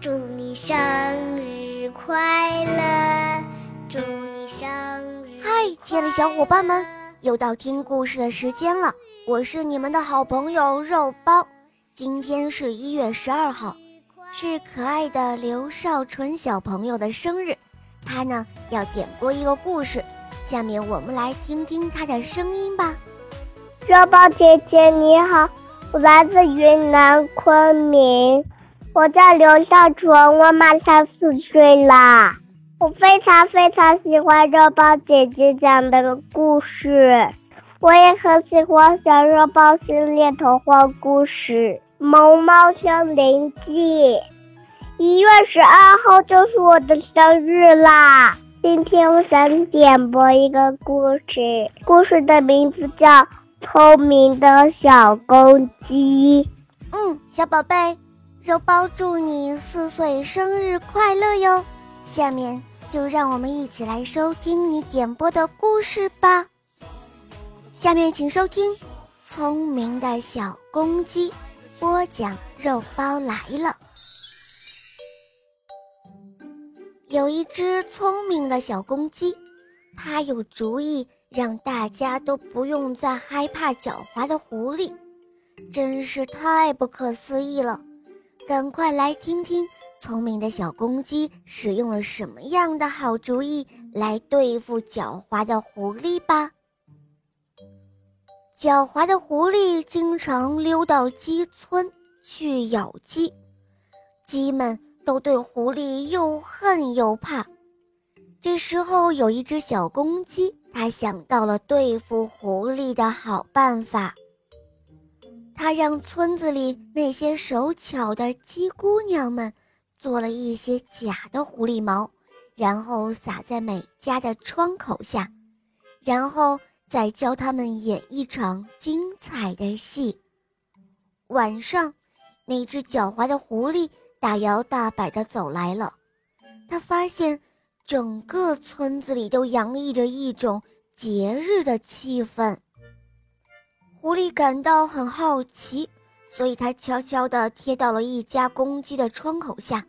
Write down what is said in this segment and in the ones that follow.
祝你生日快乐！祝你生日！嗨，亲爱的小伙伴们，又到听故事的时间了。我是你们的好朋友肉包。今天是一月十二号，是可爱的刘少纯小朋友的生日，他呢要点播一个故事。下面我们来听听他的声音吧。肉包姐姐你好，我来自云南昆明。我叫刘少纯，我马上四岁啦。我非常非常喜欢肉包姐姐讲的故事，我也很喜欢小肉包系列童话故事《萌猫森林记》。一月十二号就是我的生日啦！今天我想点播一个故事，故事的名字叫《聪明的小公鸡》。嗯，小宝贝。肉包祝你四岁生日快乐哟！下面就让我们一起来收听你点播的故事吧。下面请收听《聪明的小公鸡》，播讲肉包来了。有一只聪明的小公鸡，它有主意让大家都不用再害怕狡猾的狐狸，真是太不可思议了。赶快来听听聪明的小公鸡使用了什么样的好主意来对付狡猾的狐狸吧！狡猾的狐狸经常溜到鸡村去咬鸡，鸡们都对狐狸又恨又怕。这时候，有一只小公鸡，它想到了对付狐狸的好办法。他让村子里那些手巧的鸡姑娘们做了一些假的狐狸毛，然后撒在每家的窗口下，然后再教他们演一场精彩的戏。晚上，那只狡猾的狐狸大摇大摆地走来了，他发现整个村子里都洋溢着一种节日的气氛。狐狸感到很好奇，所以它悄悄地贴到了一家公鸡的窗口下，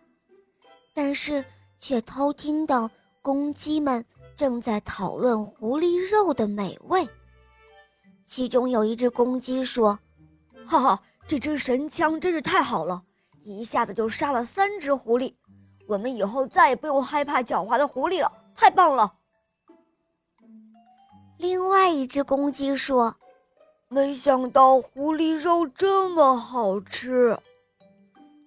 但是却偷听到公鸡们正在讨论狐狸肉的美味。其中有一只公鸡说：“哈哈，这支神枪真是太好了，一下子就杀了三只狐狸，我们以后再也不用害怕狡猾的狐狸了，太棒了。”另外一只公鸡说。没想到狐狸肉这么好吃。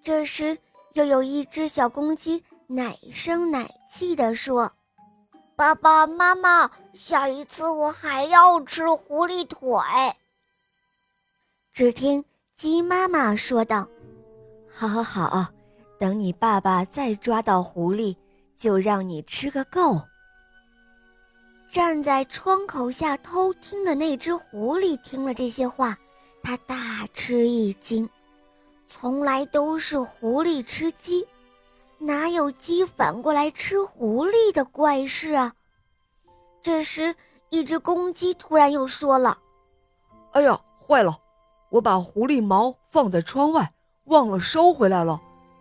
这时，又有一只小公鸡奶声奶气地说：“爸爸妈妈，下一次我还要吃狐狸腿。”只听鸡妈妈说道：“好好好，等你爸爸再抓到狐狸，就让你吃个够。”站在窗口下偷听的那只狐狸听了这些话，他大吃一惊。从来都是狐狸吃鸡，哪有鸡反过来吃狐狸的怪事啊？这时，一只公鸡突然又说了：“哎呀，坏了！我把狐狸毛放在窗外，忘了收回来了。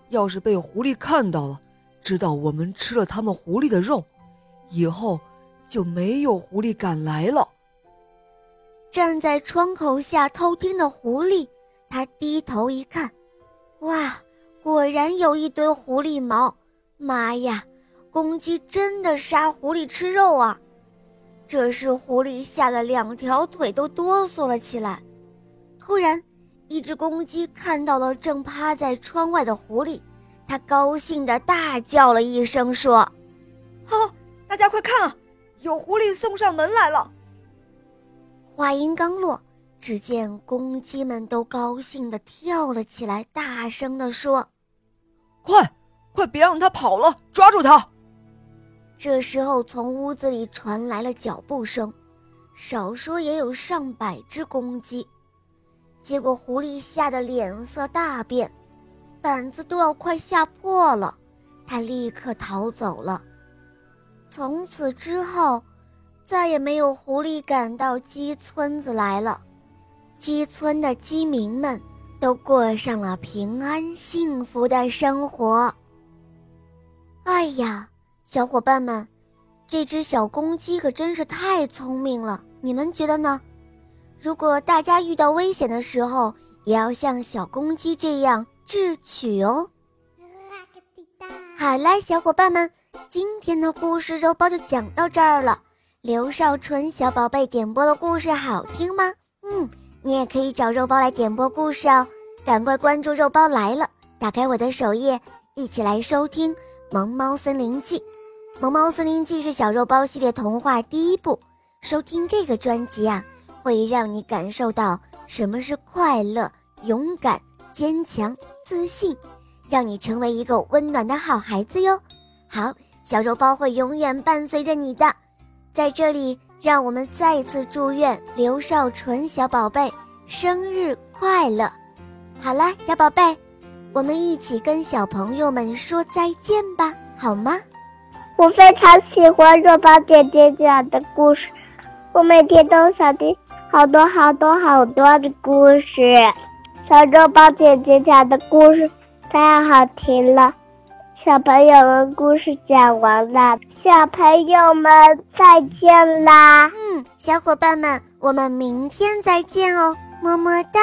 要是被狐狸看到了，知道我们吃了他们狐狸的肉，以后……”就没有狐狸敢来了。站在窗口下偷听的狐狸，他低头一看，哇，果然有一堆狐狸毛！妈呀，公鸡真的杀狐狸吃肉啊！这时，狐狸吓得两条腿都哆嗦了起来。突然，一只公鸡看到了正趴在窗外的狐狸，它高兴地大叫了一声，说：“哈，大家快看啊！”有狐狸送上门来了。话音刚落，只见公鸡们都高兴地跳了起来，大声地说：“快，快别让它跑了，抓住它！”这时候，从屋子里传来了脚步声，少说也有上百只公鸡。结果，狐狸吓得脸色大变，胆子都要快吓破了，他立刻逃走了。从此之后，再也没有狐狸赶到鸡村子来了。鸡村的鸡民们都过上了平安幸福的生活。哎呀，小伙伴们，这只小公鸡可真是太聪明了，你们觉得呢？如果大家遇到危险的时候，也要像小公鸡这样智取哦。好啦，小伙伴们，今天的故事肉包就讲到这儿了。刘少纯小宝贝点播的故事好听吗？嗯，你也可以找肉包来点播故事哦。赶快关注肉包来了，打开我的首页，一起来收听《萌猫森林记》。《萌猫森林记》是小肉包系列童话第一部，收听这个专辑啊。会让你感受到什么是快乐、勇敢、坚强、自信，让你成为一个温暖的好孩子哟。好，小肉包会永远伴随着你的。在这里，让我们再次祝愿刘少纯小宝贝生日快乐。好啦，小宝贝，我们一起跟小朋友们说再见吧，好吗？我非常喜欢肉包姐姐讲的故事，我每天都想听。好多好多好多的故事，小肉包姐姐讲的故事太好听了。小朋友们，故事讲完了，小朋友们再见啦！嗯，小伙伴们，我们明天再见哦，么么哒。